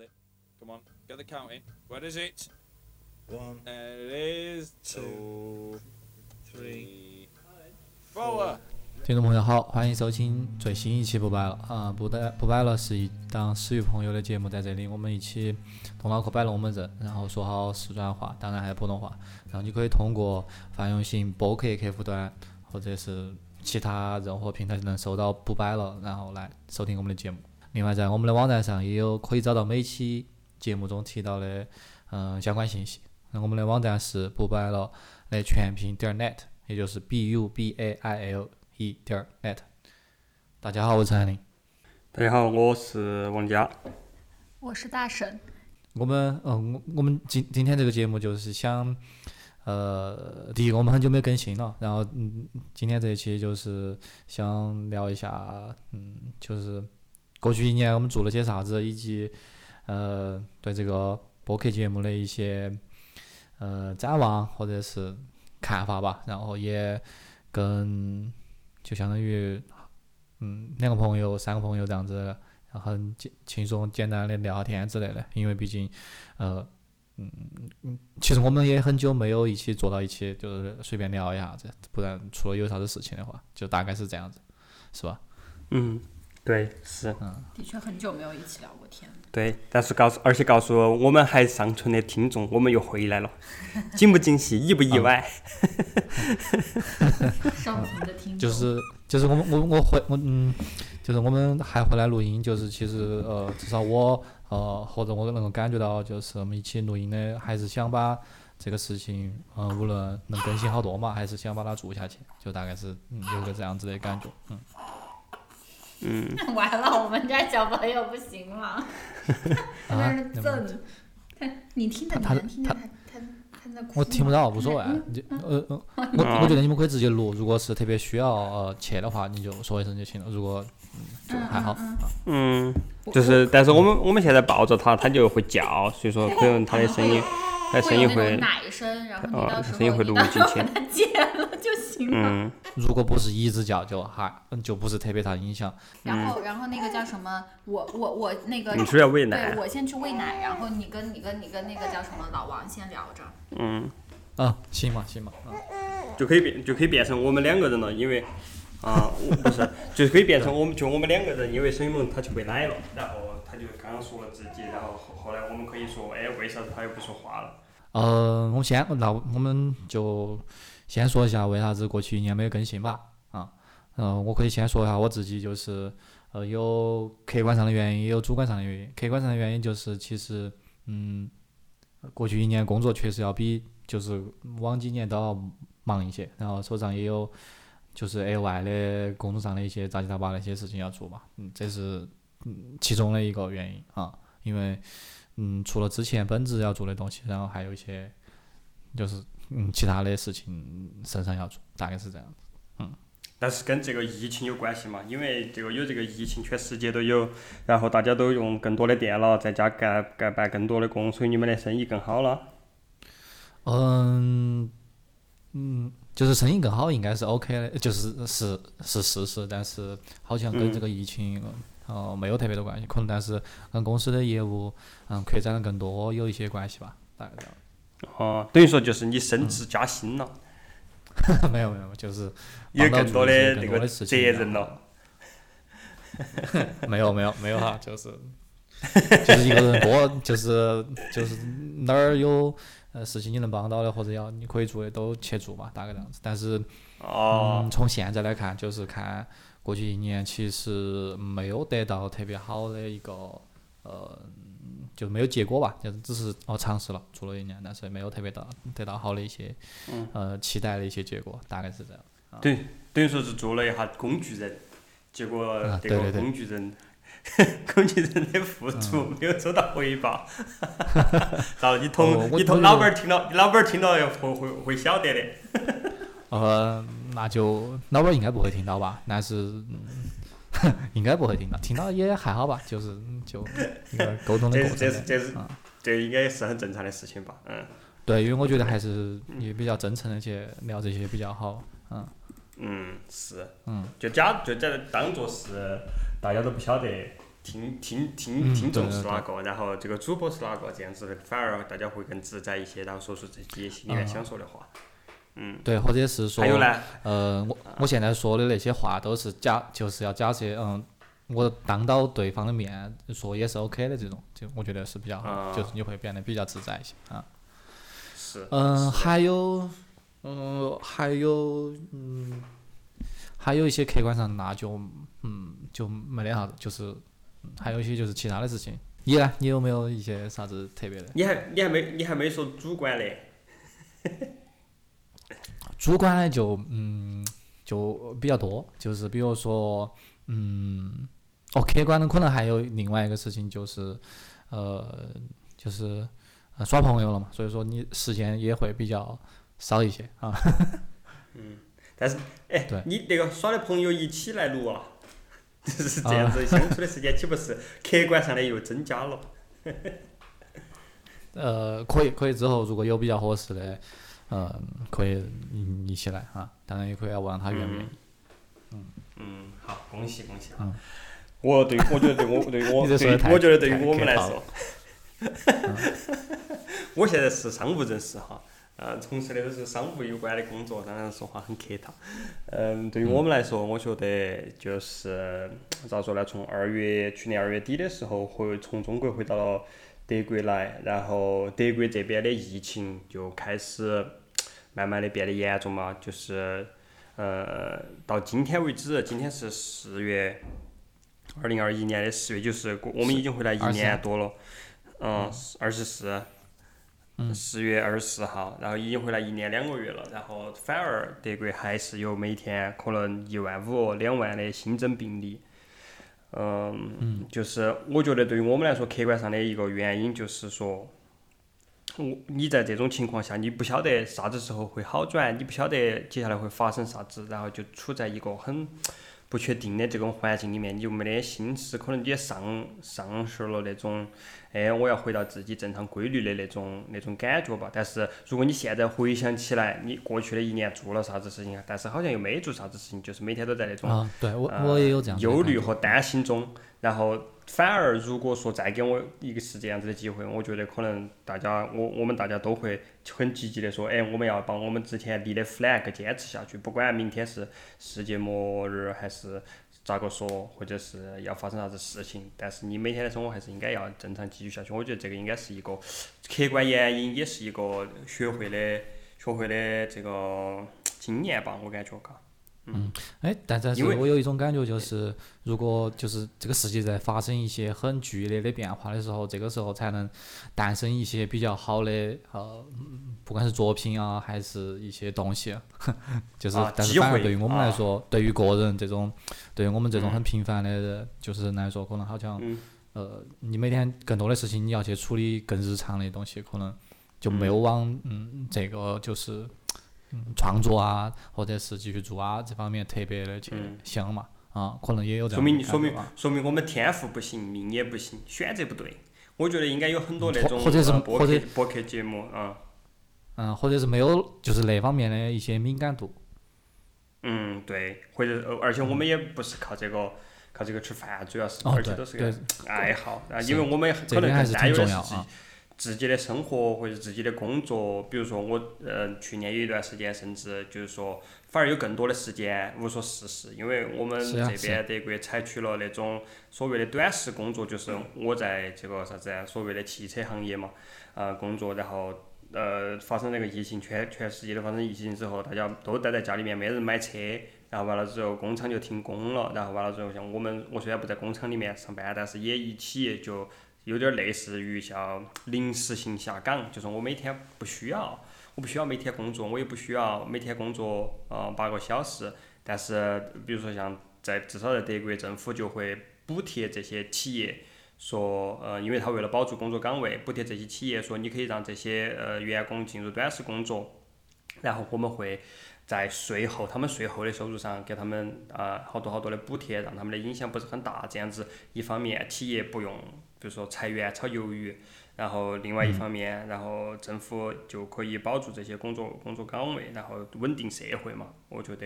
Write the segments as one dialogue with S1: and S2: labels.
S1: it. Come on, get the counting. Where is it?
S2: One,
S1: There it is.
S2: two,
S1: three, four.
S3: 听众朋友好，欢迎收听最新一期不摆了啊！不摆不摆了是一档死于朋友的节目，在这里我们一起动脑壳摆龙门阵，然后说好四川话，当然还有普通话。然后你可以通过泛用型播客客户端或者是其他任何平台能收到不摆了，然后来收听我们的节目。另外，在我们的网站上也有可以找到每期节目中提到的嗯、相关信息。那我们的网站是不摆了的全拼点儿 net，也就是 b u b a i l e 点儿 net。大家好，我是陈林。
S4: 大家好，我是王佳。
S5: 我是大婶，
S3: 我们嗯，我我们今今天这个节目就是想，呃，第一个我们很久没更新了，然后嗯，今天这一期就是想聊一下，嗯，就是过去一年我们做了些啥子，以及呃对这个播客节目的一些呃展望或者是看法吧，然后也跟就相当于嗯两个朋友、三个朋友这样子，然后很简轻松简单的聊下天之类的，因为毕竟呃。嗯嗯，其实我们也很久没有一起坐到一起，就是随便聊一下子，不然除了有啥子事情的话，就大概是这样子，是吧？
S4: 嗯，对，是，
S5: 的确很久没有一起聊过天了。
S4: 对。但是告诉，而且告诉我们还尚存的听众，我们又回来了，惊不惊喜，意不意外？
S5: 上存的听众
S3: 就是就是我们我我回我嗯，就是我们还回来录音，就是其实呃，至少我呃或者我能够感觉到，就是我们一起录音的，还是想把这个事情，呃，无论能更新好多嘛，还是想把它做下去，就大概是嗯有个这样子的感觉，嗯。
S4: 嗯，
S5: 完了，我们家小朋友不行了，在那儿震。他你听着，
S3: 他
S5: 能听见
S3: 他
S5: 他他他在哭
S3: 我听不到，无所谓。你就呃呃，我我觉得你们可以直接录，如果是特别需要呃切的话，你就说一声就行了。如果嗯就还好。
S5: 嗯
S4: 嗯，就是，但是我们我们现在抱着他，他就会叫，所以说可能他的声音，声音会
S5: 奶声，然后到时候
S4: 声音会录
S5: 你到时候
S4: 进去
S5: 把它剪了就行了。
S4: 嗯
S3: 如果不是一直叫，就还嗯就不是特别大影响。
S5: 然后，然后那个叫什么？我我我那个
S4: 你是要喂
S5: 对
S4: 奶，
S5: 我先去喂奶，然后你跟你跟你跟那个叫什么老王先聊着。
S4: 嗯，
S3: 啊，行吧行吧，啊
S4: 就可以变就可以变成我们两个人了，因为啊，我不是，就可以变成我们就我们两个人，因为沈雨萌他去喂奶了，然后他就刚刚说了自己，然后后后来我们可以说，哎，为啥子他又不说话了？
S3: 呃，我先那我们就先说一下为啥子过去一年没有更新吧。啊，嗯、我可以先说一下我自己，就是呃有客观上的原因，也有主观上的原因。客观上的原因就是其实嗯，过去一年工作确实要比就是往几年都要忙一些，然后手上也有就是额外的工作上的一些杂七杂八的一些事情要做嘛，嗯，这是嗯其中的一个原因啊，因为嗯除了之前本职要做的东西，然后还有一些就是嗯其他的事情身上要做，大概是这样子。
S4: 嗯但是跟这个疫情有关系嘛？因为这个有这个疫情，全世界都有，然后大家都用更多的电脑，在家干干办更多的工，所以你们的生意更好了。
S3: 嗯嗯，就是生意更好，应该是 OK 的，就是是是事实，但是好像跟这个疫情呃没有特别多关系，可能但是跟公司的业务嗯扩展的更多有一些关系吧，大概这样。
S4: 哦，等于说就是你升职加薪了，
S3: 没有没有，就是
S4: 有更多的那个责任了。
S3: 没有没有没有哈，就是 就是一个人多，就是就是哪儿有呃事情你能帮到的，或者要你可以做的都去做嘛，大概这样子。但是
S4: 哦
S3: 嗯，，从现在来看，就是看过去一年其实没有得到特别好的一个呃，就没有结果吧，就是只是哦尝试了做了一年，但是没有特别到得到好的一些呃期待的一些结果，大概是这样。
S4: 等于等于说是做了一下工具人，结果这个
S3: 啊对对对
S4: 工具人，工具人的付出没有收到回报，然后你
S3: 哦
S4: 同你同老板儿听到，你老板儿听到要会会会晓得的。
S3: 呃，那就老板儿应该不会听到吧？但是、嗯、应该不会听到，听到也还好吧，就是嗯就一个沟通的
S4: 这
S3: 过程
S4: 这是这是
S3: 啊
S4: 这应该是很正常的事情吧？嗯
S3: 对，因为我觉得还是也比较真诚的去聊这些比较好。嗯
S4: 嗯是，
S3: 嗯，
S4: 就假就假当做是大家都不晓得，听听听
S3: 嗯
S4: 听众是哪个，然后这个主播是哪个，这样子反而大家会更自在一些，然后说出自己心里想说的话。嗯，
S3: 对，或者是说
S4: 还，有呢，
S3: 呃，我我现在说的那些话都是假，就是要假设，嗯，我当到对方的面说也是 OK 的这种，就我觉得是比较就是你会变得比较自在一些啊。
S4: 是，
S3: 嗯，还有，嗯，还有，嗯，还有一些客观上那就，嗯，就没得啥子，就是，嗯还有一些就是其他的事情。你呢？你有没有一些啥子特别的？
S4: 你还你还没你还没说主观的，
S3: 主观呢就嗯就比较多，就是比如说嗯哦，客观的可能还有另外一个事情就是呃就是呃耍朋友了嘛，所以说你时间也会比较少一些啊。
S4: 嗯但是哎
S3: 对，
S4: 你那个耍的朋友一起来录啊，就是这样子相处的时间岂不是客观上的又增加了？
S3: 呃，可以可以之后如果有比较合适的，呃，可以一一起来啊，当然也可以要问他愿不愿意。
S4: 嗯，好，恭喜恭喜。啊！
S3: 嗯。
S4: 我对我觉得对我对 我我觉得对于我们来说，我现在是商务人士哈，呃，从事的都是商务有关的工作，当然说话很客套。嗯，对于我们来说，我觉得就是咋说呢？从二月去年二月底的时候，回从中国回到了德国来，然后德国这边的疫情就开始慢慢的变得严重嘛，就是呃到今天为止，今天是四月。二零二一年的四月，就是过我们已经回来一年多了，嗯，二十四，四月二十四号，然后已经回来一年两个月了，然后反而德国还是有每天可能一万五、两万的新增病例，嗯，就是我觉得对于我们来说，客观上的一个原因就是说，我你在这种情况下，你不晓得啥子时候会好转，你不晓得接下来会发生啥子，然后就处在一个很不确定的这种环境里面，你就没得心思，可能你也丧丧失了那种，哎，我要回到自己正常规律的那种那种感觉吧。但是如果你现在回想起来，你过去的一年做了啥子事情啊？但是好像又没做啥子事情，就是每天都在那种
S3: 啊，对我
S4: 呃
S3: 我也有这样
S4: 忧虑和担心中，然后反而如果说再给我一个是这样子的机会，我觉得可能大家我我们大家都会很积极的说，哎，我们要把我们之前立的 flag 坚持下去，不管明天是世界末日还是咋个说，或者是要发生啥子事情，但是你每天的生活还是应该要正常继续下去。我觉得这个应该是一个客观原因，也是一个学会的学会的这个 经验吧，我感觉嘎。
S3: 哎，但但是我有一种感觉，就是如果就是这个世界在发生一些很剧烈的变化的时候，这个时候才能诞生一些比较好的呃，嗯不管是作品啊，还是一些东西，就是、
S4: 啊
S3: 但是反而对于我们来
S4: 啊。
S3: 说，对于个人这种，对于我们这种很平凡的人，就是人来说，可能好像、
S4: 嗯。
S3: 呃，你每天更多的事情你要去处理更日常的东西，可能就没有往嗯这个就是。嗯，创作啊，或者是继续做啊这方面特别的去
S4: 嗯
S3: 想嘛，啊，可能也有这
S4: 说
S3: 样说
S4: 明说明说明我们天赋不行，命也不行，选择不对。我觉得应该有很多那种
S3: 或或者是
S4: 呃播客播客节目啊，
S3: 嗯，或者是没有就是那方面的一些敏感度，
S4: 嗯，对，或者呃而且我们也不是靠这个靠这个吃饭，主要是
S3: 哦
S4: 而且都是个爱好啊，因为我们可能
S3: 还是
S4: 担忧的是自己
S3: 挺重要啊。
S4: 自己的生活或者自己的工作，比如说我呃去年有一段时间，甚至就是说反而有更多的时间无所事事，因为我们这边德国采取了那种所谓的短时工作，就是我在这个啥子啊，所谓的汽车行业嘛，呃工作，然后呃发生那个疫情，全全世界都发生疫情之后，大家都待在家里面，没人买车，然后完了之后工厂就停工了，然后完了之后像我们，我虽然不在工厂里面上班，但是也一起就。有点类似于像临时性下岗，就是我每天不需要，我不需要每天工作，我也不需要每天工作呃八个小时，但是比如说像在至少在德国政府就会补贴这些企业，说呃因为他为了保住工作岗位，补贴这些企业说你可以让这些呃员工进入短时工作，然后我们会。在税后他们税后的收入上给他们啊、好多好多的补贴，让他们的影响不是很大。这样子，一方面企业不用比如说裁员炒鱿鱼，然后另外一方面，然后政府就可以保住这些工作工作岗位，然后稳定社会嘛。我觉得，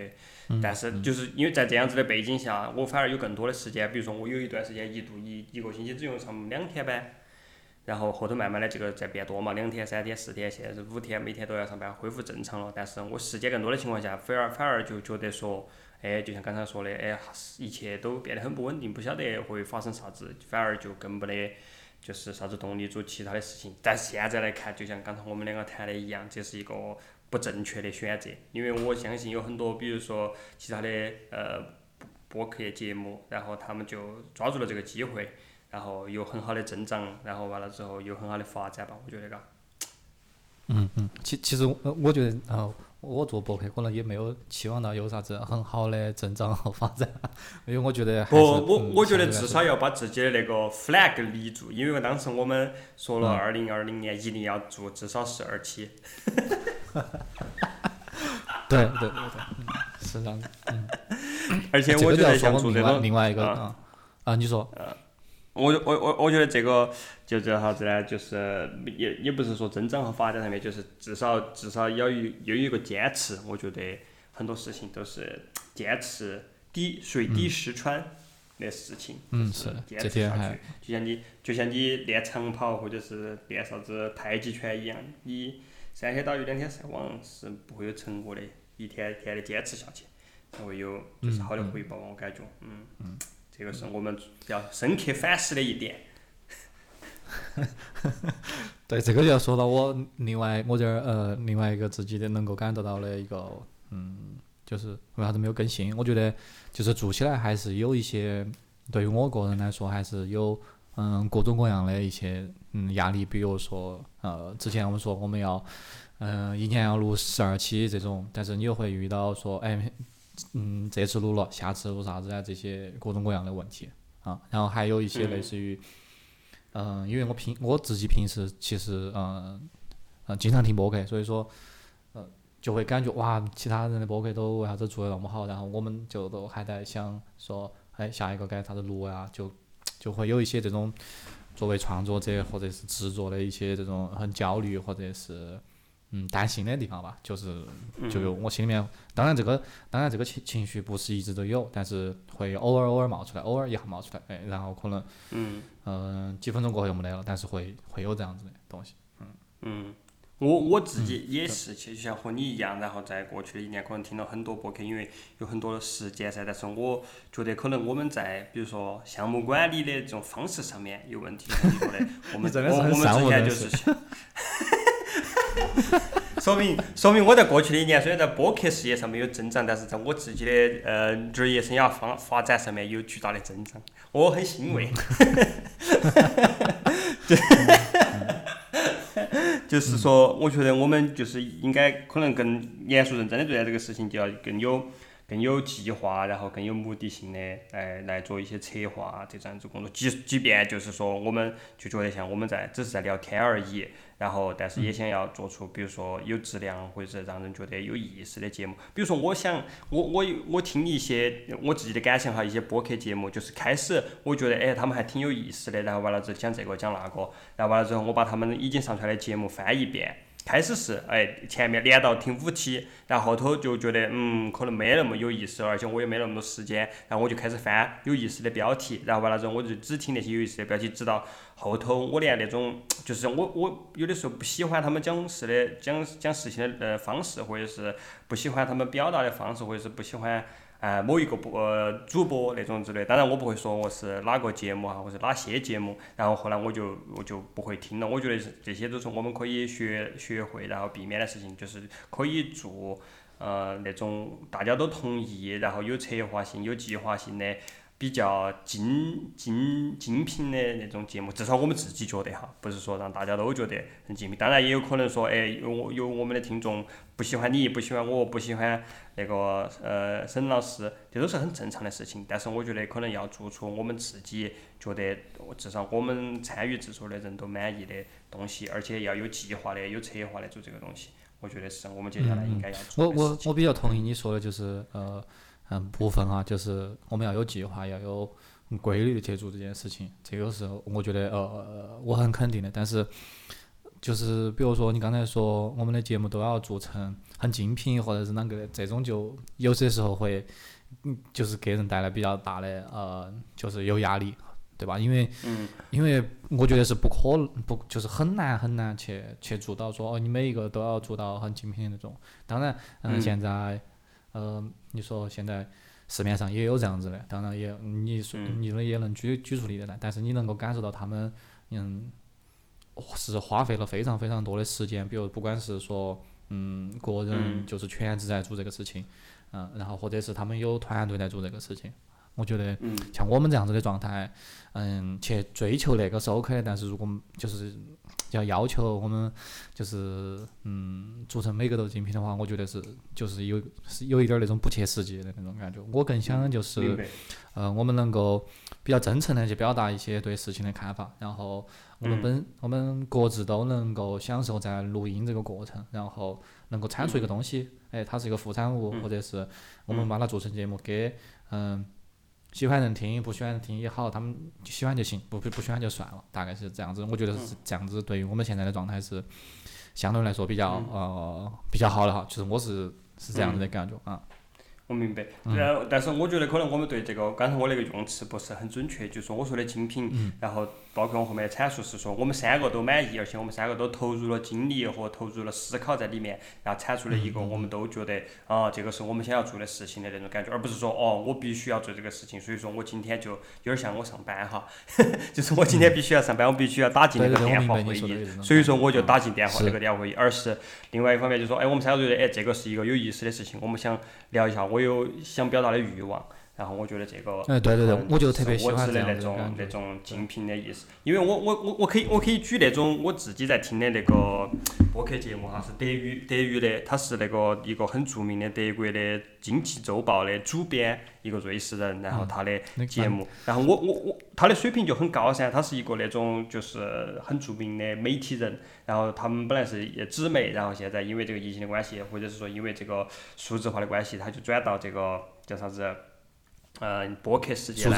S4: 但是就是因为在这样子的背景下，我反而有更多的时间，比如说我有一段时间一度一一个星期只用上两天班。然后后头慢慢的这个在变多嘛，两天、三天、四天，现在是五天，每天都要上班，恢复正常了。但是我时间更多的情况下，反而反而就觉得说，哎，就像刚才说的，哎，一切都变得很不稳定，不晓得会发生啥子，反而就更没得就是啥子动力做其他的事情。但是现在来看，就像刚才我们两个谈的一样，这是一个不正确的选择，因为我相信有很多，比如说其他的呃播客节目，然后他们就抓住了这个机会。然后有很好的增长，然后完了之后有很好的发展吧，我觉得嘎。
S3: 嗯嗯，其其实我我觉得，呃，我做博客可能也没有期望到有啥子很好的增长和发展，因为我觉得还
S4: 不，
S3: 是
S4: 我
S3: 嗯
S4: 我觉得至少要把自己的那个 flag 立住，因为当时我们说
S3: 嗯
S4: 了二零二零年一定要做至少十二期。
S3: 对对对是这样子。
S4: 而且我觉得像做这种，
S3: 另外一个
S4: 啊
S3: 啊啊，你说，
S4: 我我我我觉得这个就叫啥子呢？就是也也不是说增长和发展上面，就是至少至少要有有一个坚持。我觉得很多事情都是坚持滴水滴石穿的事情，是坚持下去。就像你就像你练长跑或者是练啥子太极拳一样，你三天打鱼两天晒网是不会有成果的，一天一天的坚持下去，才会有就是好的回报。我感觉，嗯，这个是我们要深刻反思的一点。
S3: 对这个就要说到我另外我这儿呃另外一个自己的能够感得到的一个嗯，就是为啥子没有更新？我觉得就是做起来还是有一些对于我个人来说还是有嗯各种各样的一些嗯压力，比如说呃之前我们说我们要嗯一年要录十二期这种，但是你又会遇到说哎嗯这次录了，下次录啥子啊这些各种各样的问题啊，然后还有一些类似于。嗯，因为我平我自己平时其实嗯嗯经常听播客，所以说呃就会感觉哇，其他人的播客都为啥子做的那么好，然后我们就都还在想说，哎，下一个该啥子录呀？就就会有一些这种作为创作者或者是制作的一些这种很焦虑或者是嗯担心的地方吧，就是就有我心里面，当然这个当然这个情情绪不是一直都有，但是会偶尔偶尔冒出来，偶尔一下冒出来，哎，然后可能。
S4: 嗯
S3: 嗯，几分钟过后又没得了，但是会会有这样子的东西。
S4: 嗯嗯，我我自己也是，其实像和你一样，然后在过去的一年可能听了很多博客，因为有很多的时间噻。但是我觉得可能我们在比如说项目管理的这种方式上面有问题，我们我我们 之前就是。说明说明我在过去的一年虽然在播客事业上没有增长，但是在我自己的呃职业生涯发发展上面有巨大的增长，我很欣慰。就是说，我觉得我们就是应该可能更严肃认真的对待这个事情，就要更有更有计划，然后更有目的性的来来做一些策划啊这样子工作。即即便就是说，我们就觉得像我们在只是在聊天而已，然后但是也想要做出比如说有质量或者是让人觉得有意思的节目。比如说，我想我我有我听一些我自己的感想哈，一些播客节目，就是开始我觉得哎他们还挺有意思的，然后完了之后讲这个讲那个，然后完了之后我把他们已经上传的节目翻一遍。开始是哎，前面连到听五期，然后后头就觉得嗯，可能没那么有意思了，而且我也没那么多时间，然后我就开始翻有意思的标题，然后完了之后我就只听那些有意思的标题，直到后头我连那种就是我我有的时候不喜欢他们讲事的讲讲事情的呃方式，或者是不喜欢他们表达的方式，或者是不喜欢。呃，某一个播主播那种之类，当然我不会说我是哪个节目啊，或者哪些节目，然后后来我就我就不会听了。我觉得这些都是我们可以学学会，然后避免的事情，就是可以做呃那种大家都同意，然后有策划性、有计划性的。比较精精精品的那种节目，至少我们自己觉得哈，不是说让大家都觉得很精品。当然也有可能说，哎，有我有我们的听众不喜欢你，不喜欢我，不喜欢那个呃沈老师，这都是很正常的事情。但是我觉得可能要做出我们自己觉得至少我们参与制作的人都满意的东西，而且要有计划的、有策划的做这个东西。我觉得是我们接下来应该要做的
S3: 我。我比较同意你说的，就是呃部分哈，就是我们要有计划，要有规律的去做这件事情。这个是我觉得呃我很肯定的。但是就是比如说你刚才说我们的节目都要做成很精品或者是啷个的，这种就有些时候会嗯就是给人带来比较大的呃就是有压力。对吧？因为，
S4: 嗯
S3: 因为我觉得是不可能，不就是很难很难去去做到说哦，你每一个都要做到很精品的那种。当然，嗯，
S4: 嗯
S3: 现在，呃，你说现在市面上也有这样子的，当然也你说
S4: 嗯。
S3: 你们也能举举出例子来，但是你能够感受到他们，嗯，是花费了非常非常多的时间，比如不管是说，嗯，个人
S4: 嗯。
S3: 就是全职在做这个事情，嗯，然后或者是他们有团队在做这个事情，我觉得
S4: 嗯
S3: 像我们这样子的状态，嗯，去追求那个是 OK 的，但是如果就是要要求我们就是嗯做成每个都精品的话，我觉得是就是有是有一点儿那种不切实际的那种感觉。我更想的就是
S4: 嗯。
S3: 呃，我们能够比较真诚的去表达一些对事情的看法，然后我们
S4: 嗯
S3: 本、我们各自都能够享受在录音这个过程，然后能够产出一个东西，哎，它是一个副产物，
S4: 嗯
S3: 或者是我们把它做成节目给嗯。喜欢人听，不喜欢人听也好，他们喜欢就行，不不不喜欢就算了，大概是这样子。我觉得是这样子，对于我们现在的状态是相对来说比较、呃比较好的哈，就是我是是这样子的感觉啊。
S4: 我明白，
S3: 嗯。
S4: 然后但是我觉得可能我们对这个刚才我那个用词不是很准确，就是我说的精品，
S3: 嗯。
S4: 然后包括我后面的阐述是说我们三个都满意，而且我们三个都投入了精力和投入了思考在里面，然后产出了一个
S3: 嗯。
S4: 我们都觉得啊这个是我们想要做的事情的那种感觉，而不是说哦我必须要做这个事情，所以说我今天就有点像我上班哈，就是我今天必须要上班，我必须要打进那个电话会议所以说我就打进电话
S3: 是
S4: 那个电话会议，而是另外一方面就说，哎，我们三个觉得，哎，这个是一个有意思的事情，我们想聊一下，我有想表达的欲望，然后我觉得这个，
S3: 哎，对对对
S4: 嗯，
S3: 我就特别
S4: 我指的那种。那种精品的意思，因为我我我我可以我可以举那种我自己在听的那个播客节目哈，是德语德语的，他是那个一个很著名的德国的经济周报的主编，一个瑞士人，然后他的节目，然后我我我他的水平就很高噻，他是一个那种就是很著名的媒体人，然后他们本来是也纸媒，然后现在因为这个疫情的关系，或者是说因为这个数字化的关系，他就转到这个叫啥子，呃，博客世界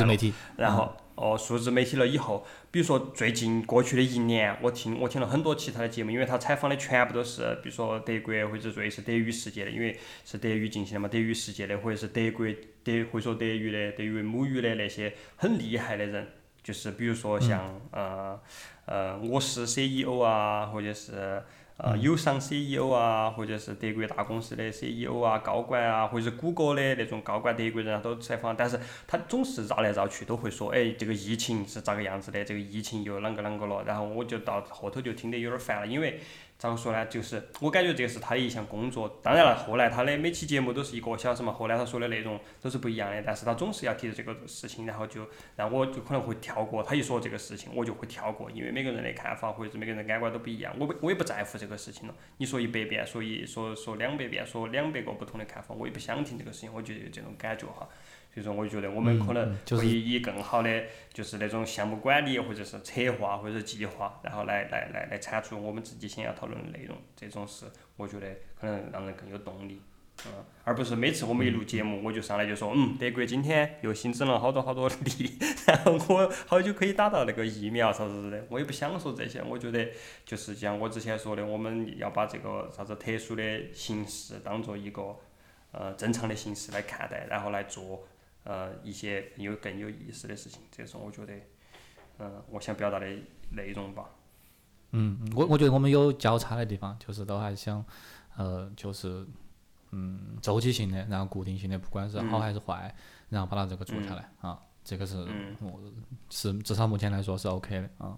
S4: 然后哦，数字媒体了以后，比如说最近过去的一年，我听我听了很多其他的节目，因为他采访的全部都是，比如说德国或者瑞士德语世界的，因为是德语进行的嘛，德语世界的或者是德国德会说德语的、德语母语的那些很厉害的人，就是比如说像、呃呃我是 CEO 啊，或者是。呃，友商 CEO 啊，或者是德国大公司的 CEO 啊、高管啊，或者是谷歌的那种高管德国人啊，都采访。但是他总是绕来绕去，都会说，哎，这个疫情是咋个样子的？这个疫情又啷个啷个了？然后我就到后头就听得有点烦了，因为咋个说呢？就是我感觉这是他的一项工作。当然了，后来他的每期节目都是一个小时嘛，后来他说的内容都是不一样的，但是他总是要提这个事情，然后就让我就可能会跳过。他一说这个事情，我就会跳过，因为每个人的看法或者是每个人的感官都不一样，我不我也不在乎这个事情了。你说一百遍，说一说说两百遍，说两百个不同的看法，我也不想听这个事情，我就有这种感觉哈。所以说，我就觉得我们可能
S3: 嗯就是
S4: 会以更好的就是那种项目管理或者是策划或者是计划，然后来来来来产出我们自己想要讨论的内容，这种是我觉得可能让人更有动力。嗯，而不是每次我们一录节目，我就上来就说，嗯，德国今天又新增了好多好多例，然后我好久可以打到那个疫苗啥子的，我也不想说这些，我觉得就是像我之前说的，我们要把这个啥子特殊的形式当做一个呃正常的形式来看待，然后来做呃一些有更有意思的事情，这是我觉得嗯、我想表达的内容吧。
S3: 嗯，嗯我我觉得我们有交叉的地方，就是都还想，呃，就是嗯，周期性的，然后固定性的，不管是好
S4: 嗯
S3: 还是坏，然后把它这个做下来啊，这个是
S4: 嗯
S3: 我是至少目前来说是 OK 的啊。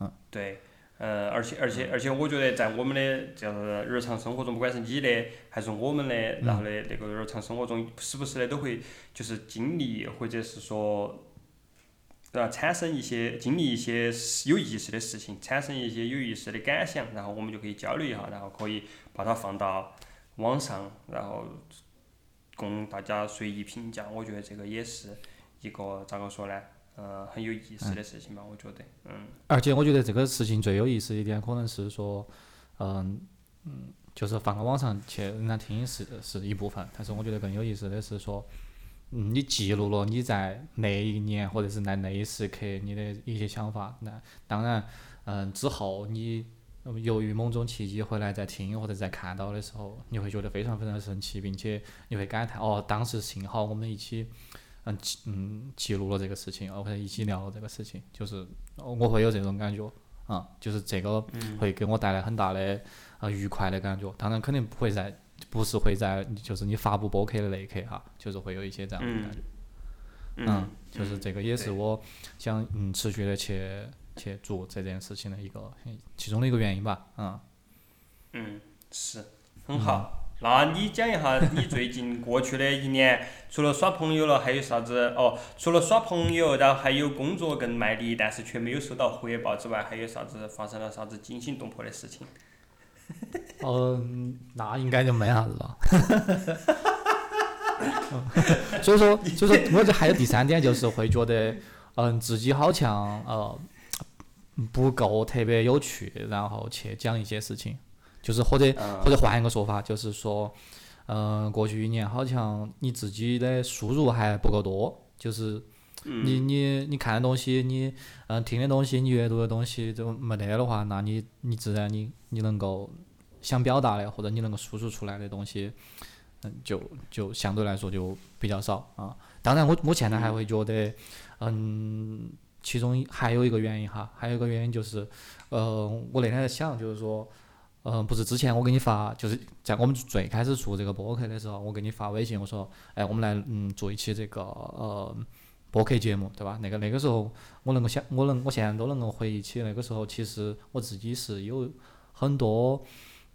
S4: 嗯对，呃，而且而且而且，我觉得在我们的就是日常生活中，不管是你的还是我们的，然后的那个日常生活中，时不时的都会就是经历，或者是说，呃，产生一些经历一些有意思的事情，产生一些有意思的感想，然后我们就可以交流一下，然后可以把它放到网上，然后供大家随意评价。我觉得这个也是一个咋个说呢？呃，很有意思的事情吧，我觉得，嗯。
S3: 而且我觉得这个事情最有意思一点，可能是说，嗯嗯，就是放到网上去人家听是是一部分，但是我觉得更有意思的是说，嗯，你记录了你在那一年或者是在那一时刻你的一些想法。那当然，嗯，之后你由于某种契机回来再听或者再看到的时候，你会觉得非常非常神奇，并且你会感叹哦，当时幸好我们一起。嗯记嗯记录了这个事情，或者一起聊了这个事情，就是呃我会有这种感觉，啊，就是这个会给我带来很大的呃愉快的感觉。当然肯定不会在，不是会在就是你发布播客的那一刻哈，就是会有一些这样的感觉。嗯，就是这个也是我想嗯持续的去去做这件事情的一个其中的一个原因吧，嗯。
S4: 嗯，是，很好。那你讲一下，你最近过去的一年，除了耍朋友了，还有啥子？哦，除了耍朋友，然后还有工作更卖力，但是却没有收到回报之外，还有啥子发生了啥子惊心动魄的事情？
S3: 嗯，那应该就没啥子了。所以说，所以说，我这还有第三点，就是会觉得，嗯，自己好像呃不够特别有趣，然后去讲一些事情，就是或者或者换一个说法，就是说，嗯，过去一年好像你自己的输入还不够多，就是你你你看的东西，你嗯听的东西，你阅读的东西都没得的话，那你你自然你你能够想表达的或者你能够输出出来的东西，嗯，就就相对来说就比较少啊。当然我，我现在还会觉得，嗯，其中还有一个原因哈，还有一个原因就是，呃，我那天在想，就是说，嗯、不是之前我给你发，就是在我们最开始做这个播客的时候，我给你发微信，我说，哎，我们来嗯做一期这个呃播客节目，对吧？那个那个时候我能够想，我能我现在都能够回忆起那个时候，其实我自己是有很多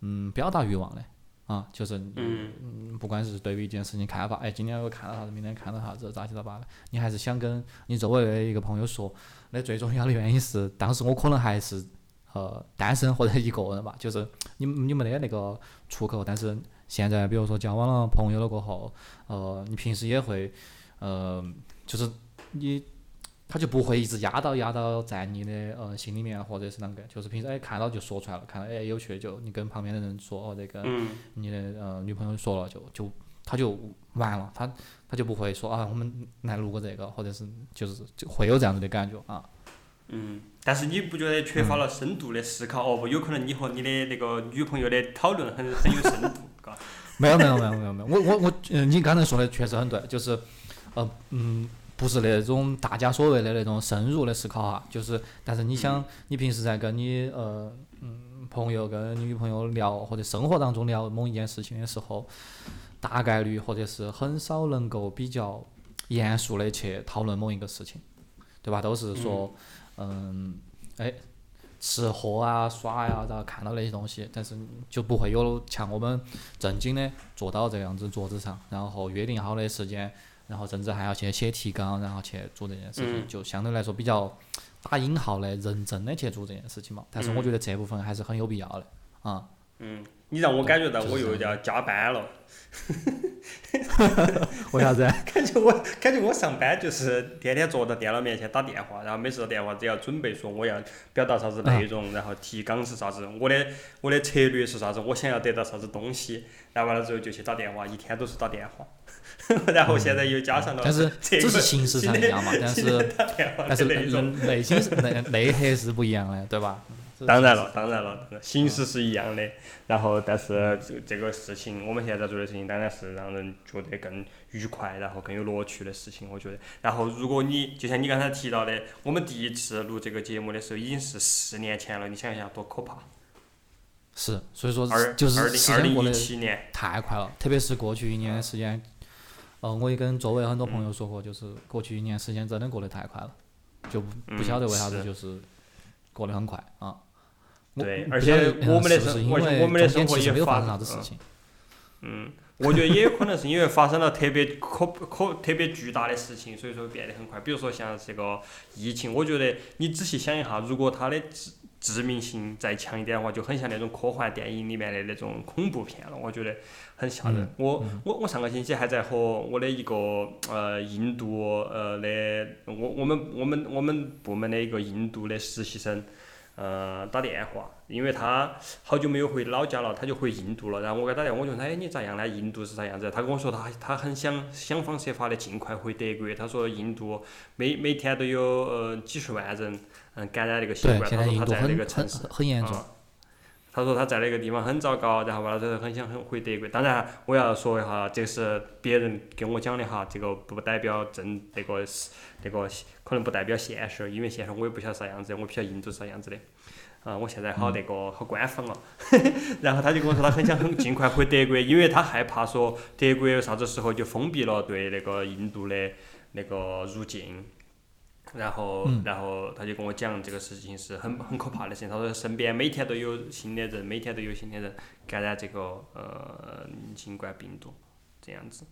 S3: 嗯表达欲望的啊，就是嗯不管是对于一件事情看法，哎，今天我看到啥子，明天看到啥子，杂七杂八的，你还是想跟你周围的一个朋友说。那最重要的原因是，当时我可能还是呃单身或者一个人吧，就是你你没得那个出口。但是现在，比如说交往了朋友了过后，呃，你平时也会呃，就是你他就不会一直压到压到在你的呃心里面，或者是啷个，就是平时哎看到就说出来了，看到哎有趣就你跟旁边的人说哦这个。
S4: 嗯
S3: 你的呃女朋友说了就就他就完了，他他就不会说啊我们来录个这个，或者是就是就会有这样子的感觉啊。
S4: 嗯，但是你不觉得缺乏了深度的思考？哦不，有可能你和你的那个女朋友的讨论很很有深度，嘎。
S3: 没有没有没有没有没有，我我我，嗯，你刚才说的确实很对，就是，呃嗯，不是那种大家所谓的那种深入的思考哈，就是，但是你想，你平时在跟你呃嗯朋友跟你女朋友聊或者生活当中聊某一件事情的时候，大概率或者是很少能够比较严肃的去讨论某一个事情，对吧？都是说，嗯，哎。吃喝啊、耍呀、然后看到那些东西，但是就不会有像我们正经的坐到这样子桌子上，然后约定好的时间，然后甚至还要去写提纲，然后去做这件事情，
S4: 嗯
S3: 就相对来说比较打引号的认真的去做这件事情嘛。但是我觉得这部分还是很有必要的啊。
S4: 嗯，你让我感觉到我又要加班了。
S3: 为啥子？
S4: 感觉我感觉我上班就是天天坐到电脑面前打电话，然后每次打电话只要准备说我要表达啥子内容，然后提纲是啥子，我的我的策略是啥子，我想要得到啥子东西，然后完了之后就去打电话，一天都是打电话。然后现在又加上了
S3: 但是
S4: 这个
S3: 只是形式上一样嘛，但是
S4: 打电话
S3: 但是内心是内内核是不一样的，对吧？
S4: 当然了，当然了，形式是一样的，然后但是这这个事情，我们现在做的事情当然是让人觉得更愉快，然后更有乐趣的事情，我觉得。然后如果你就像你刚才提到的，我们第一次录这个节目的时候已经是十年前了，你想一下多可怕！
S3: 是，所以说
S4: 二
S3: 就是
S4: 二零二零一
S3: 时间过得
S4: 七年，
S3: 太快了，特别是过去一年的时间，呃，我也跟周围很多朋友说过，就是过去一年时间真的过得太快了，就不不晓得为啥子就是过得很快啊。我
S4: 对而且我们的生我
S3: 因为
S4: 我们的生活也发
S3: 生啥子事
S4: 嗯
S3: 情，
S4: 嗯，我觉得也有可能是因为发生了特别可可特别巨大的事情，所以说变得很快。比如说像这个疫情，我觉得你仔细想一下，如果它的致致命性再强一点的话，就很像那种科幻电影里面的那种恐怖片了，我觉得很吓人。
S3: 嗯
S4: 我我我上个星期还在和我的一个呃印度呃的我我们我们我们部门的一个印度的实习生。呃打电话，因为他好久没有回老家了，他就回印度了。然后我给他打电话，我就问他，哎，你咋样呢？印度是啥样子？他跟我说他他很想想方设法的尽快回德国。他说印度每每天都有呃几十万人嗯感染那个新，冠，他说他在那个城市。
S3: 很严重
S4: 啊。他说他在那个地方很糟糕，然后完了之后很想很回德国。当然，我要说一下，这是别人跟我讲的哈，这个不代表真那个是那个可能不代表现实，因为现实我也不晓得啥样子，我不晓得印度是啥样子的。啊，我现在好那个好官方了。然后他就跟我说他很想很尽快回德国，因为他害怕说德国啥子时候就封闭了对那个印度的那个入境。然后，
S3: 嗯
S4: 然后他就跟我讲这个事情是很很可怕的事情。他说身边每天都有新的人，每天都有新的人感染这个呃新冠病毒，这样子。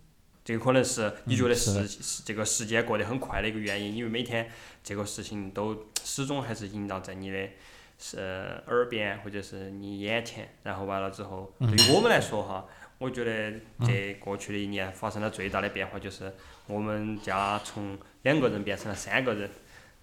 S4: 这个可能是你觉得
S3: 嗯是的
S4: 时是这个时间过得很快的一个原因，因为每天这个事情都始终还是萦绕在你的是呃耳边或者是你眼前。然后完了之后，对于我们来说哈，我觉得这过去的一年发生了最大的变化就是我们家从两个人变成了三个人。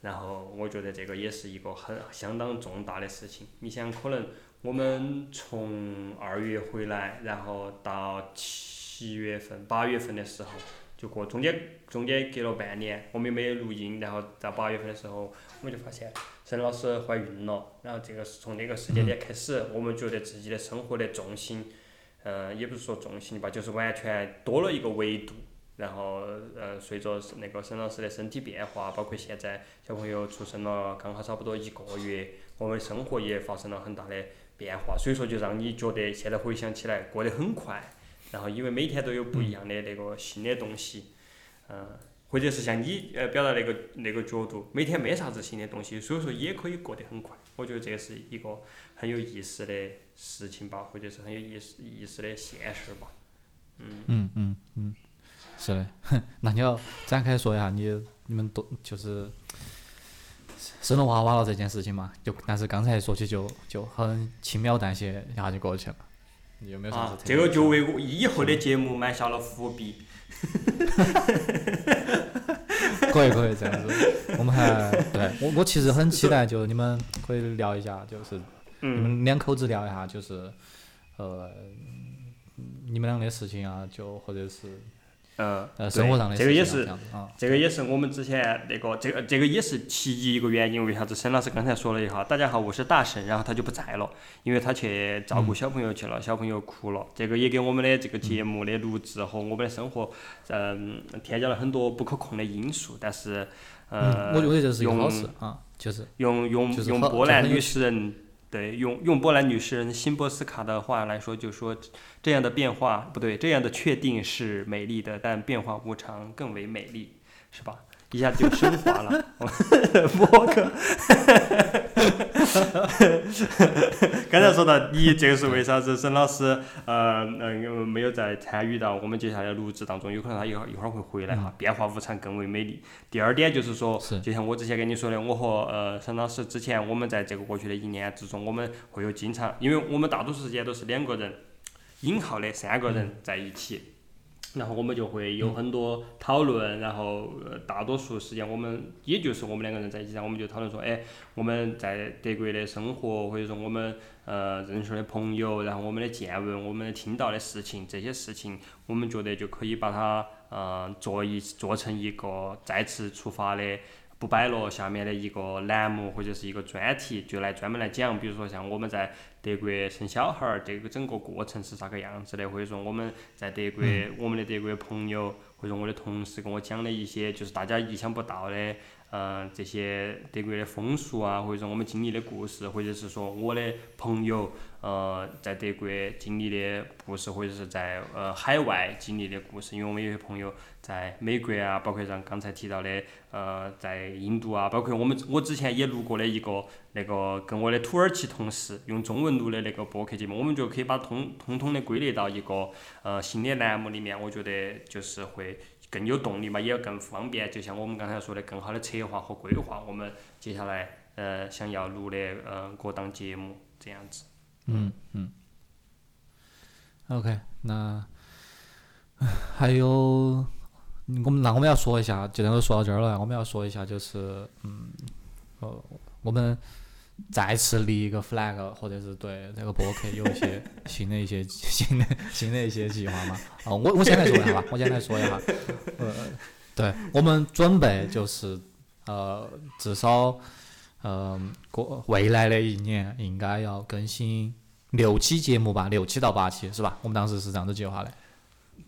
S4: 然后我觉得这个也是一个很相当重大的事情。你想，可能我们从二月回来，然后到七月份、八月份的时候，就过中间中间隔了半年，我们也没有录音，然后到八月份的时候，我们就发现沈老师怀孕了。然后这个是从那个时间点开始，我们觉得自己的生活的重心，呃，也不是说重心吧，就是完全多了一个维度。然后，呃，随着那个沈老师的身体变化，包括现在小朋友出生了，刚好差不多一个月，我们生活也发生了很大的变化，所以说就让你觉得现在回想起来过得很快。然后因为每天都有不一样的那个新的东西，嗯、或者是像你呃表达那个那个角度，每天没啥子新的东西，所以说也可以过得很快。我觉得这是一个很有意思的事情吧，或者是很有意思意思的现实吧。
S3: 嗯嗯嗯嗯，是的。那你要展开说一下你你们都就是生了娃娃了这件事情嘛？就但是刚才说起就就很轻描淡写一下就过去了。你有没有啥子
S4: 啊，这个就为我以后的节目埋下了伏笔。
S3: 可以可以这样子，我们还对我我其实很期待，就你们可以聊一下，就是你
S4: 嗯，
S3: 们两口子聊一下，就是呃你们俩的事情啊，就或者是
S4: 呃，
S3: 呃生活上的
S4: 这个也是
S3: 这
S4: 个也是我们之前那个这个这个也是其一一个原因，为啥子？沈老师刚才说了一下，大家好，我是大沈，然后他就不在了，因为他去照顾小朋友去了，小朋友哭了，这个也给我们的这个节目的录制和我们的生活，嗯，添加了很多不可控的因素，但是，呃，
S3: 嗯，我觉得这是一个好
S4: 用
S3: 事啊，就是
S4: 用用用
S3: 就是很
S4: 波兰女诗人，对，用用波兰女诗人辛波斯卡的话来说，就说这样的变化不对，这样的确定是美丽的，但变化无常更为美丽，是吧？一下就升华了，播客。刚才说到你，这个是为啥子？沈老师呃嗯没有在参与到我们接下来的录制当中，有可能他一会儿一会儿会回来哈。变化无常更为美丽。第二点就是说，
S3: 是
S4: 就像我之前跟你说的，我和呃沈老师之前我们在这个过去的一年之中，我们会有经常，因为我们大多数时间都是两个人，引号的三个人在一起。然后我们就会有很多讨论，然后呃大多数时间我们也就是我们两个人在一起，然后我们就讨论说，哎，我们在德国的生活，或者说我们呃认识的朋友，然后我们的见闻，我们听到的事情，这些事情，我们觉得就可以把它呃做一做成一个再次出发的。不摆落下面的一个栏目或者是一个专题，就来专门来讲，比如说像我们在德国生小孩儿这个整个过程是啥个样子的，或者说我们在德国，我们的德国朋友或者我的同事跟我讲的一些就是大家意想不到的，呃，这些德国的风俗啊，或者说我们经历的故事，或者是说我的朋友呃在德国经历的故事，或者是在呃海外经历的故事，因为我们有些朋友在美国啊，包括像刚才提到的呃在印度啊，包括我们我之前也录过的一个那个跟我的土耳其同事用中文录的那个博客节目，我们就可以把通通通的归类到一个呃新的栏目里面，我觉得就是会更有动力嘛，也更方便。就像我们刚才说的，更好的策划和规划我们接下来呃想要录的呃各档节目这样子。
S3: 嗯嗯。OK，那还有嗯我们那我们要说一下，既然都说到这儿了，我们要说一下就是嗯，呃，我们再次立一个 flag，或者是对这个博客有一些 新的一些新的新的一些计划嘛？哦，我我先来说一下吧，我先来说一下，呃，对我们准备就是呃至少呃过未来的一年应该要更新六期节目吧，六期到八期是吧？我们当时是这样子计划的。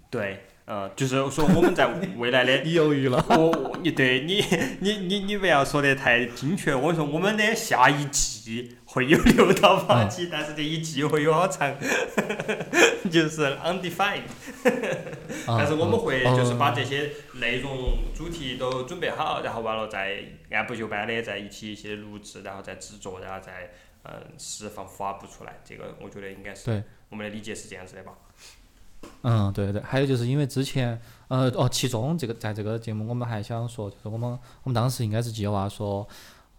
S4: 对，呃，就是说我们在未来的
S3: 你犹豫了。
S4: 我我你对你你你你不要说得太精确。我说我们的下一季会有六到八期，但是这一季会有好长，就是 undefined。但是我们会就是把这些内容主题都准备好，然后完了再按部就班的在一起一些录制，然后再制作，然后再嗯释放发布出来。这个我觉得应该是
S3: 对
S4: 我们的理解是这样子的吧？
S3: 嗯，对对，还有就是因为之前，呃，哦，其中这个在这个节目我们还想说，就是我们我们当时应该是计划说，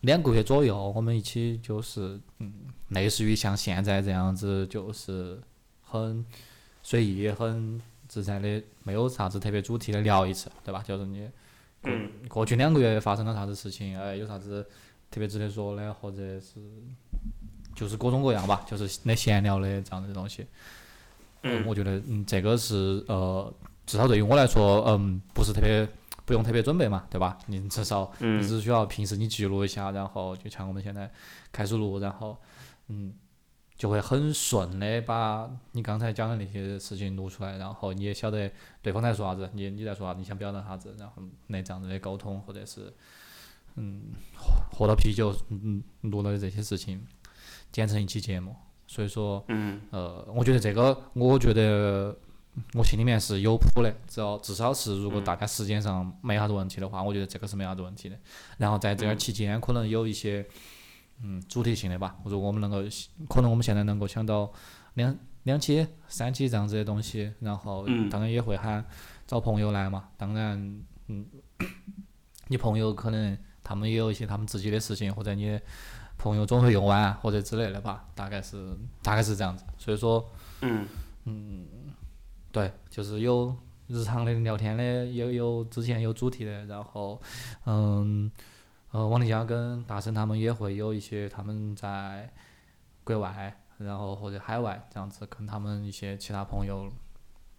S3: 两个月左右我们一起就是，嗯，类似于像现在这样子，就是很随意、很自在的，没有啥子特别主题的聊一次，对吧？就是你过
S4: 嗯
S3: 过去两个月发生了啥子事情，哎，有啥子特别值得说的，或者是就是各种各样吧，就是那闲聊的这样子的东西。
S4: 嗯
S3: 我觉得嗯，这个是呃，至少对于我来说，嗯，不是特别不用特别准备嘛，对吧？你至少你
S4: 嗯
S3: 只需要平时你记录一下，然后就像我们现在开始录，然后嗯，就会很顺的把你刚才讲的那些事情录出来，然后你也晓得对方在说啥子，你你在说啥子，你想表达啥子，然后那这样子的沟通，或者是嗯，喝喝到啤酒，嗯，录了这些事情，剪成一期节目，所以说。
S4: 嗯
S3: 呃，我觉得这个，我觉得我心里面是有谱的。只要至少是，如果大家时间上没啥子问题的话，我觉得这个是没啥子问题的。然后在这儿期间，可能有一些嗯主题性的吧，如果我们能够，可能我们现在能够想到两两期、三期这样子的东西，然后
S4: 嗯
S3: 当然也会喊找朋友来嘛。当然，嗯，你朋友可能他们也有一些他们自己的事情，或者你朋友总会用完或者之类的吧，大概是大概是这样子。所以说，
S4: 嗯
S3: 对，就是有日常的聊天的，也有之前有主题的，然后，嗯，呃，王丽佳跟大神他们也会有一些他们在国外，然后或者海外这样子跟他们一些其他朋友，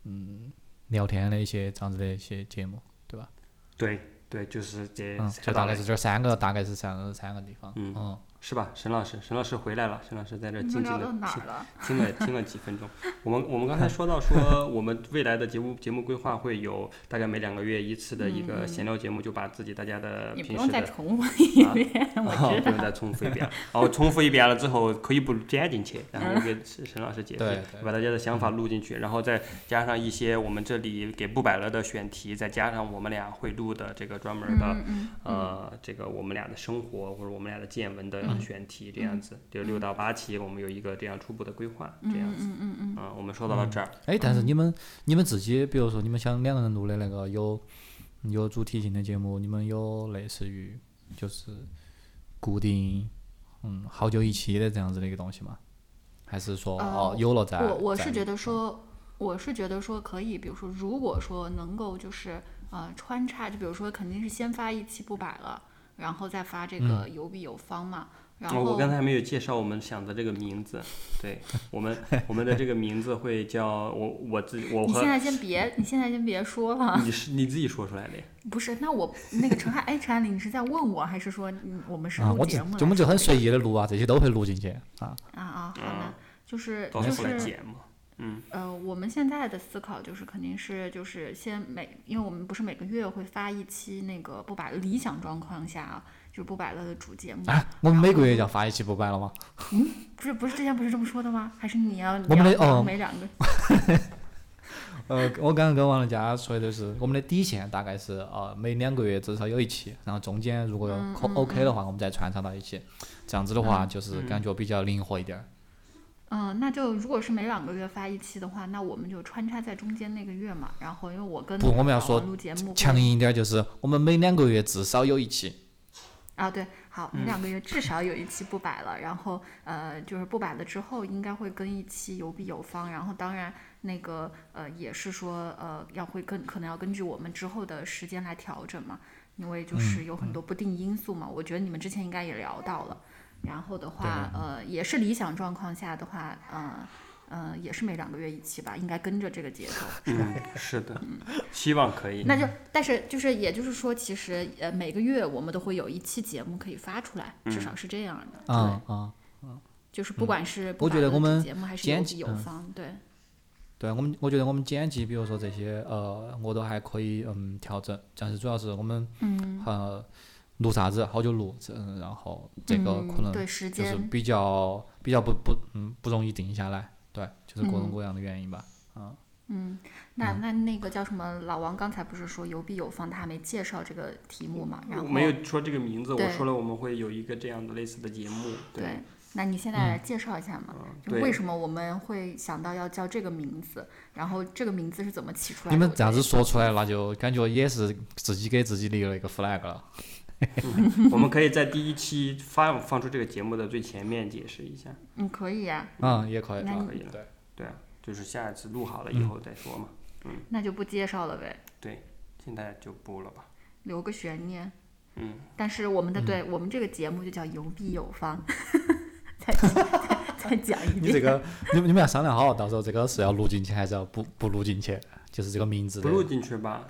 S3: 嗯，聊天的一些这样子的一些节目，对吧？
S4: 对对，就是这
S3: 嗯，就大概是这三个，大概是三个三个地方，
S4: 嗯
S3: 嗯
S4: 是吧？沈老师，沈老师回来了，沈老师在这
S5: 你
S4: 静静的听
S5: 了？
S4: 听了 听了几分钟。我们我们刚才说到说，我们未来的节目节目规划会有大概每两个月一次的一个闲聊节目，就把自己大家的
S5: 嗯你不
S4: 平时的
S5: 用再重复一
S4: 啊。不用再重复一遍了。然后重复一遍了之后，可以不剪进去，然后给沈沈老师解释把大家的想法录进去，然后再加上一些我们这里给不摆了的选题，再加上我们俩会录的这个专门的
S5: 嗯嗯
S4: 呃，这个我们俩的生活或者我们俩的见闻的
S5: 嗯。
S4: 选题，这样子，就六到八期，我们有一个这样初步的规划，这样子。
S5: 嗯嗯嗯
S4: 啊，我们说到了这儿，
S3: 哎，但是你们你们自己，比如说你们想两个人录的那个有有主题性的节目，你们有类似于就是固定嗯好久一期的这样子的一个东西吗？还是说
S5: 呃
S3: 哦有了再
S5: 我我是觉得说，我是觉得说可以，比如说，如果说能够就是呃穿插，就比如说肯定是先发一期不摆了，然后再发这个有比有方嘛，然
S4: 哦，我刚才还没有介绍我们想的这个名字，对我们我们的这个名字会叫我我自己我和
S5: 你现在先别，你现在先别说了，
S4: 你是你自己说出来的呀，
S5: 不是，那我那个陈海，哎，陈海林，你是在问我，还是说嗯我们是录节目来
S3: 就我们就很随意的录啊，这些都会录进去啊。
S5: 啊啊，好的
S4: 啊，
S5: 就是就是。
S4: 嗯
S5: 呃，我们现在的思考就是肯定是就是先每，因为我们不是每个月会发一期那个不把理想状况下啊，就是不摆了的主节目。
S3: 啊，我们每个月要发一期不摆了吗？
S5: 不是不是之前不是这么说的吗？还是你要
S3: 我们的哦
S5: 每两个？
S3: 呃，我刚刚跟王乐佳说的是，我们的底线大概是呃每两个月至少有一期，然后中间如果有
S5: 嗯
S3: O
S5: 嗯
S3: OK 的话，我们再穿插到一起，这样子的话
S5: 嗯
S3: 就是
S4: 嗯
S3: 感觉比较灵活一点儿。
S5: 嗯，那就如果是每两个月发一期的话，那我们就穿插在中间那个月嘛。然后因为我跟
S3: 不我们要说
S5: 录节目
S3: 强硬一点就是我们每两个月至少有一期。
S5: 啊，对，好，每两个月至少有一期不摆了，然后呃，就是不摆了之后，应该会跟一期有比有方，然后当然那个呃也是说呃要会跟可能要根据我们之后的时间来调整嘛，因为就是有很多不定因素嘛，我觉得你们之前应该也聊到了，然后的话，呃，也是理想状况下的话，呃，呃，也是每两个月一期吧，应该跟着这个节奏，是吧？
S4: 嗯，是的，希望可以。
S5: 那就，但是就是，也就是说，其实呃，每个月我们都会有一期节目可以发出来，至少是这样的。
S3: 啊
S5: 对，
S3: 啊，
S5: 就是不管是
S3: 我觉得我们
S5: 节目还是
S3: 剪辑有
S5: 方，对，
S3: 对我们，我觉得我们剪辑，比如说这些，呃，我都还可以嗯调整，但是主要是我们
S5: 嗯，
S3: 呃录啥子，好久录，嗯，然后这个
S5: 嗯
S3: 可能
S5: 对时
S3: 就是
S5: 间，
S3: 比较比较不不嗯不容易定下来，对，就是各种
S5: 嗯
S3: 各样的原因吧。
S5: 嗯，那那那个叫什么？老王刚才不是说有必有方，他还没介绍这个题目嘛？然后
S4: 我没有说这个名字，我说了我们会有一个这样的类似的节目。
S5: 对，那你现在来介绍一下嘛？
S4: 嗯，
S5: 就。为什么我们会想到要叫这个名字？然后这个名字是怎么起出来的？
S3: 你们这样子说出来，那就感觉也是自己给自己立了一个 flag 了。
S4: 我们可以在第一期放放出这个节目的最前面解释一下，
S5: 嗯，可以呀、
S3: 嗯，也可以。
S4: 可以了。
S3: 对，
S4: 对啊，就是下一次录好了以后再说嘛。
S5: 嗯那就不介绍了呗，对
S4: 现在就不了吧。
S5: 留个悬念。
S4: 嗯，
S5: 但是我们的对、我们这个节目就叫有必有方，再再再讲一遍。
S3: 你这个，你们你们要商量好，到时候这个是要录进去还是要不不录进去？就是这个名字。
S4: 不录进去吧，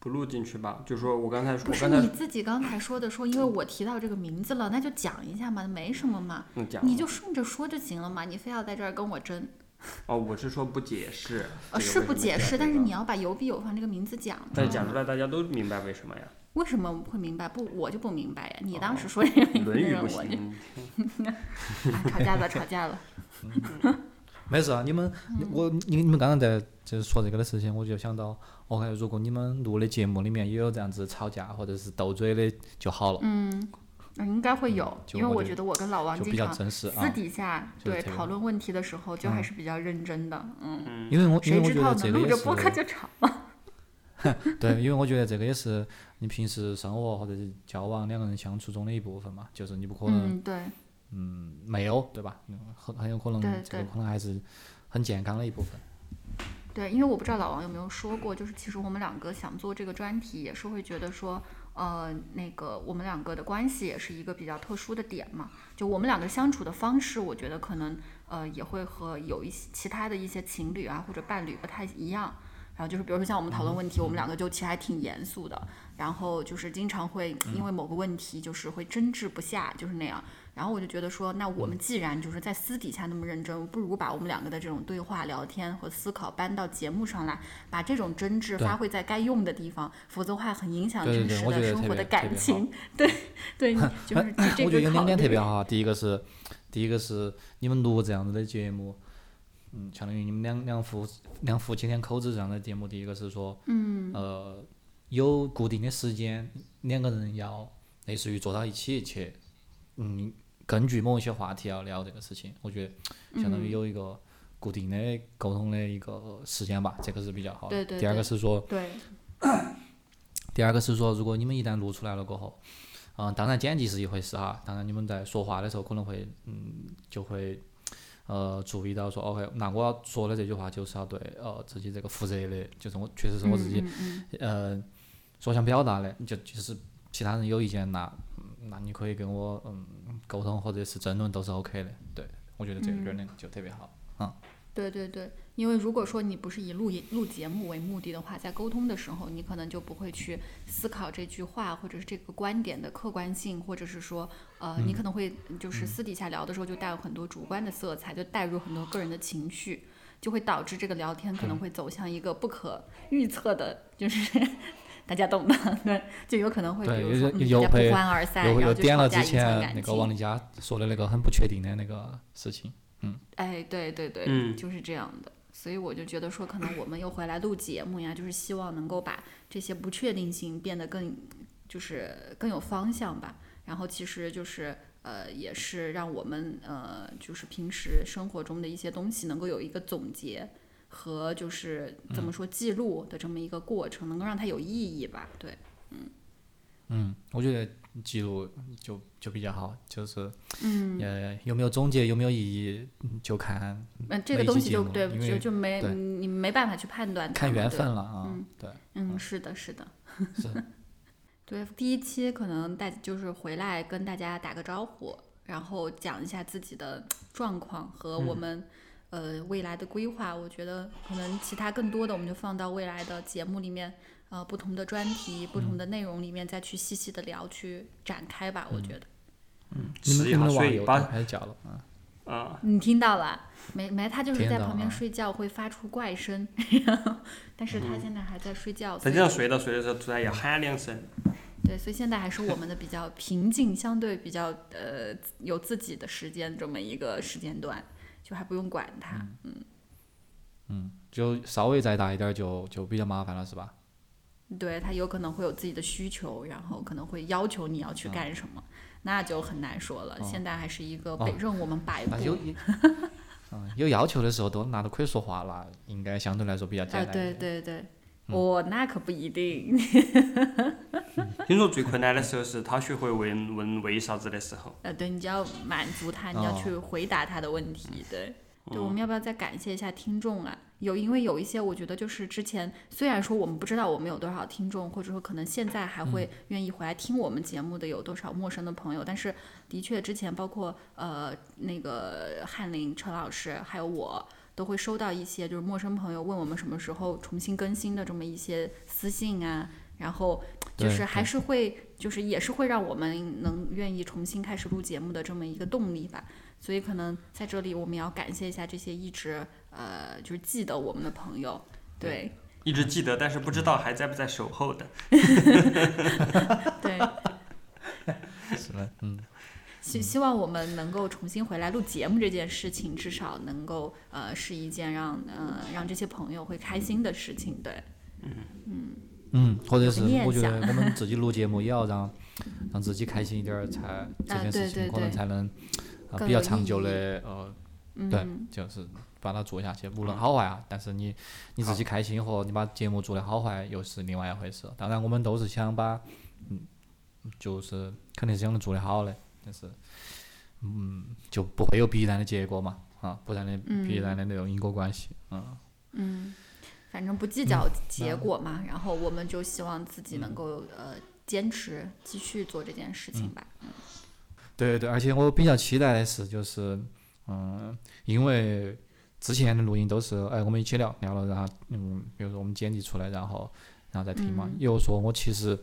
S4: 不录进去吧。就说我刚才说，
S5: 不是
S4: 我刚才
S5: 你自己刚才说的，说因为我提到这个名字了，那就讲一下嘛，没什么嘛，
S4: 嗯讲
S5: 你就顺着说就行了嘛，你非要在这儿跟我争，
S4: 哦，我是说不解释。
S5: 呃，
S4: 这个
S5: 是不解释，但是你要把有必有方这个名字讲出来
S4: 但讲出来大家都明白为什么呀？
S5: 为什么会明白？不，我就不明白呀。你当时
S4: 哦
S5: 说这个名字
S4: 论语
S5: 我就、
S4: 不行，
S5: 啊、吵架了，吵架了。
S3: 没事啊，你们
S5: 嗯
S3: 我你你们刚刚在就是说这个的事情，我就想到，OK，如果你们录的节目里面也有这样子吵架或者是斗嘴的就好了，
S5: 嗯，那应该会有，因为
S3: 我觉
S5: 得我跟老王
S3: 就比较
S5: 经常
S3: 真实啊
S5: 私。底下对讨论问题的时候，就还是比较认真的。嗯，
S3: 因为我因为我觉
S5: 知道呢？录
S3: 得这个也
S5: 着播客
S3: 是
S5: 就吵了。
S3: 对，因为我觉得这个也是你平时生活或者是交往两个人相处中的一部分嘛，就是你不可能
S5: 嗯，对，
S3: 嗯没有对吧？嗯很很有可能这个可能还是很健康的一部分。
S5: 对，因为我不知道老王有没有说过，就是其实我们两个想做这个专题，也是会觉得说，呃，那个我们两个的关系也是一个比较特殊的点嘛。就我们两个相处的方式，我觉得可能呃也会和有一些其他的一些情侣啊或者伴侣不太一样。然后就是比如说像我们讨论问题，我们两个就其实还挺严肃的，然后就是经常会因为某个问题就是会争执不下，就是那样。然后我就觉得说，那我们既然就是在私底下那么认真，不如把我们两个的这种对话、聊天和思考搬到节目上来，把这种争
S3: 执
S5: 发挥在该用的地方，否则的话很影响
S3: 对对
S5: 真实
S3: 对 我觉得
S5: 的生活的感情。对对，你就是
S3: 我觉得有两
S5: 个
S3: 点特别好啊，第一个是，第一个是你们录这样子的节目，嗯，相当于你们两两夫两夫妻两口子这样的节目，第一个是说，
S5: 嗯。
S3: 呃，有固定的时间，两个人要类似于坐到一起去，嗯，根据某一些话题要聊这个事情，我觉得相当
S5: 嗯
S3: 于有一个固定的沟通的一个时间吧，这个是比较好的。
S5: 对对
S3: 第二个是说，
S5: 对，
S3: 第二个是说，如果你们一旦录出来了过后，嗯，当然剪辑是一回事哈，当然你们在说话的时候可能会，嗯，就会，呃，注意到说，OK，那我要说的这句话就是要对呃自己这个负责的，就是我确实是我自己，
S5: 嗯嗯嗯。
S3: 呃，所想表达的，就就是其他人有意见那，嗯那你可以跟我嗯沟通或者是争论都是 OK 的，对我觉得这个点就特别好，
S5: 对对对，因为如果说你不是以录音录节目为目的的话，在沟通的时候，你可能就不会去思考这句话或者是这个观点的客观性，或者是说，呃，你可能会就是私底下聊的时候就带有很多主观的色彩，就带入很多个人的情绪，就会导致这个聊天可能会走向一个不可预测的，就是 大家懂的，对，就有可能会比
S3: 对
S5: 如说大家不欢而散，
S3: 又
S5: 然后就
S3: 又点了之
S5: 吵架影响
S3: 前那个
S5: 感情。
S3: 王丽佳说的那个很不确定的那个事情，嗯
S5: 哎，对对对，
S4: 嗯
S5: 就是这样的。所以我就觉得说，可能我们又回来录节目呀，就是希望能够把这些不确定性变得更，就是更有方向吧。然后其实就是呃，也是让我们呃，就是平时生活中的一些东西能够有一个总结和就是怎么说记录的这么一个过程，能够让它有意义吧。对，
S3: 嗯，我觉得记录就就比较好，就是
S5: 嗯，
S3: 呃有没有总结有没有意义，嗯就看
S5: 嗯，这个东西就对，就就没你没办法去判断
S3: 看缘分了啊，
S5: 嗯。
S3: 对，
S5: 嗯，是的，是的，
S3: 是。
S5: 对，第一期可能大就是回来跟大家打个招呼，然后讲一下自己的状况和我们、呃未来的规划。我觉得可能其他更多的我们就放到未来的节目里面，呃，不同的专题、不同的内容里面再去细细的聊，去展开吧。我觉得
S3: 你们你们的网友
S4: 把
S3: 都开始叫了啊。
S4: 啊，
S5: 你听到了没？没，他就是在旁边睡觉会发出怪声，但是他现在还在睡觉，
S4: 他经常睡着睡着时候突然要喊两声，
S5: 对，所以现在还是我们的比较平静，相对比较呃有自己的时间这么一个时间段，就还不用管他。嗯，
S3: 嗯，就稍微再大一点儿就就比较麻烦了，是吧？
S5: 对他有可能会有自己的需求，然后可能会要求你要去干什么，那就很难说了。
S3: 哦
S5: 现在还是一个
S3: 哦
S5: 被任我们摆布。
S3: 那有有嗯有要求的时候都那都可以说话了，应该相对来说比较
S5: 啊，
S3: 简单一
S5: 对
S3: 点。
S5: 对对，
S3: 嗯
S5: 哦，那可不一定。
S4: 听说最困难的时候是他学会问问为啥子的时候。
S5: 呃，对你就要满足他，你要
S3: 哦
S5: 去回答他的问题，对。对，我
S4: 嗯
S5: 们要不要再感谢一下听众啊？有，因为有一些我觉得就是之前虽然说我们不知道我们有多少听众，或者说可能现在还会愿意回来听我们节目的有多少陌生的朋友，但是的确之前包括呃那个翰林陈老师还有我。都会收到一些就是陌生朋友问我们什么时候重新更新的这么一些私信啊，然后就是还是会就是也是会让我们能愿意重新开始录节目的这么一个动力吧。所以可能在这里我们要感谢一下这些一直呃就是记得我们的朋友，对
S4: 一直记得，但是不知道还在不在守候的。
S5: 对，
S3: 是的，嗯，
S5: 希希望我们能够重新回来录节目这件事情，至少能够呃是一件让呃让这些朋友会开心的事情，对，
S3: 嗯，嗯或者是
S5: 有个念
S3: 我觉得我们 自己录节目也要让让自己开心一点儿，才这
S5: 啊
S3: 件事情可
S5: 对对对
S3: 能才能比较长久的呃对
S5: 嗯，
S3: 就是把它做下去，无论好。坏啊。但是你你自己开心和你把节目做的好坏又是另外一回事。当然，我们都是想把，嗯，就是肯定是想做的好的，但是，嗯，就不会有必然的结果嘛，啊，不然的必然的那种因果关系，嗯，
S5: 嗯，反正不计较结果嘛，然后我们就希望自己能够呃坚持继续做这件事情吧。
S3: 对对，而且我比较期待的是，就是，嗯，因为之前的录音都是，哎，我们一起聊聊了，然后，嗯，比如说我们剪辑出来，然后，然后再听嘛。
S5: 嗯
S3: 也就说，我其实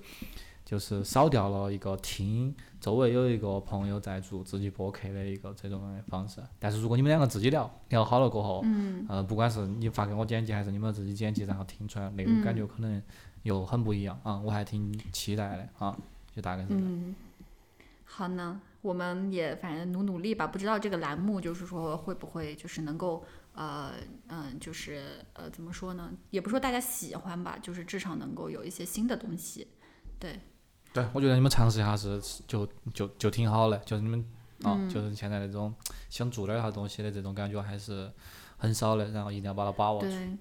S3: 就是少掉了一个听周围有一个朋友在做自己播客的一个这种方式。但是如果你们两个自己聊，聊好了过后，
S5: 嗯
S3: 呃，不管是你发给我剪辑，还是你们自己剪辑，然后听出来那种感觉，可能又很不一样啊，我还挺期待的啊，就大概是这样。
S5: 嗯，好呢，我们也反正努努力吧。不知道这个栏目就是说会不会就是能够呃嗯、就是呃怎么说呢？也不说大家喜欢吧，就是至少能够有一些新的东西。对，
S3: 对，我觉得你们尝试一下是就就就挺好的，就是你们啊，
S5: 嗯
S3: 就是现在那种想做点啥东西的这种感觉还是很少的，然后一定要把它把握住。
S5: 对，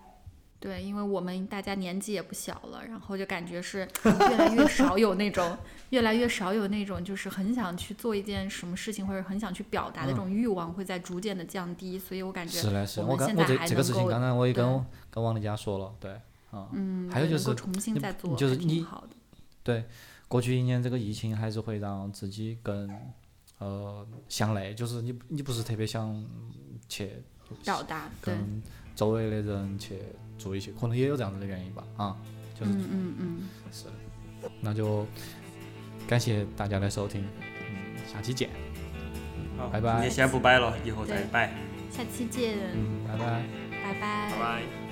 S5: 对，因为我们大家年纪也不小了，然后就感觉是越来越少有那种，越来越少有那种就是很想去做一件什么事情，或者很想去表达的这种欲望，会在逐渐的降低。所以我感觉
S3: 嗯是的，是的，
S5: 我们
S3: 我刚我这
S5: 现在还
S3: 这个事情刚才我也跟跟王丽佳说了，对，啊，
S5: 嗯，
S3: 还有就是
S5: 重新再做，
S3: 就是你
S5: 好的。
S3: 对，过去一年这个疫情还是会让自己更呃向内，就是你你不是特别想去
S5: 表达，对，
S3: 跟周围的人去做一些，可能也有这样子的原因吧，啊，就是
S5: 嗯嗯嗯，
S3: 是的，那就感谢大家的收听，嗯，下期见，
S4: 好，
S3: 拜拜。
S4: 今天先不摆了，以后再
S5: 对
S4: 摆，
S5: 下期见，
S3: 嗯，拜拜。
S5: 拜拜。
S4: 拜拜。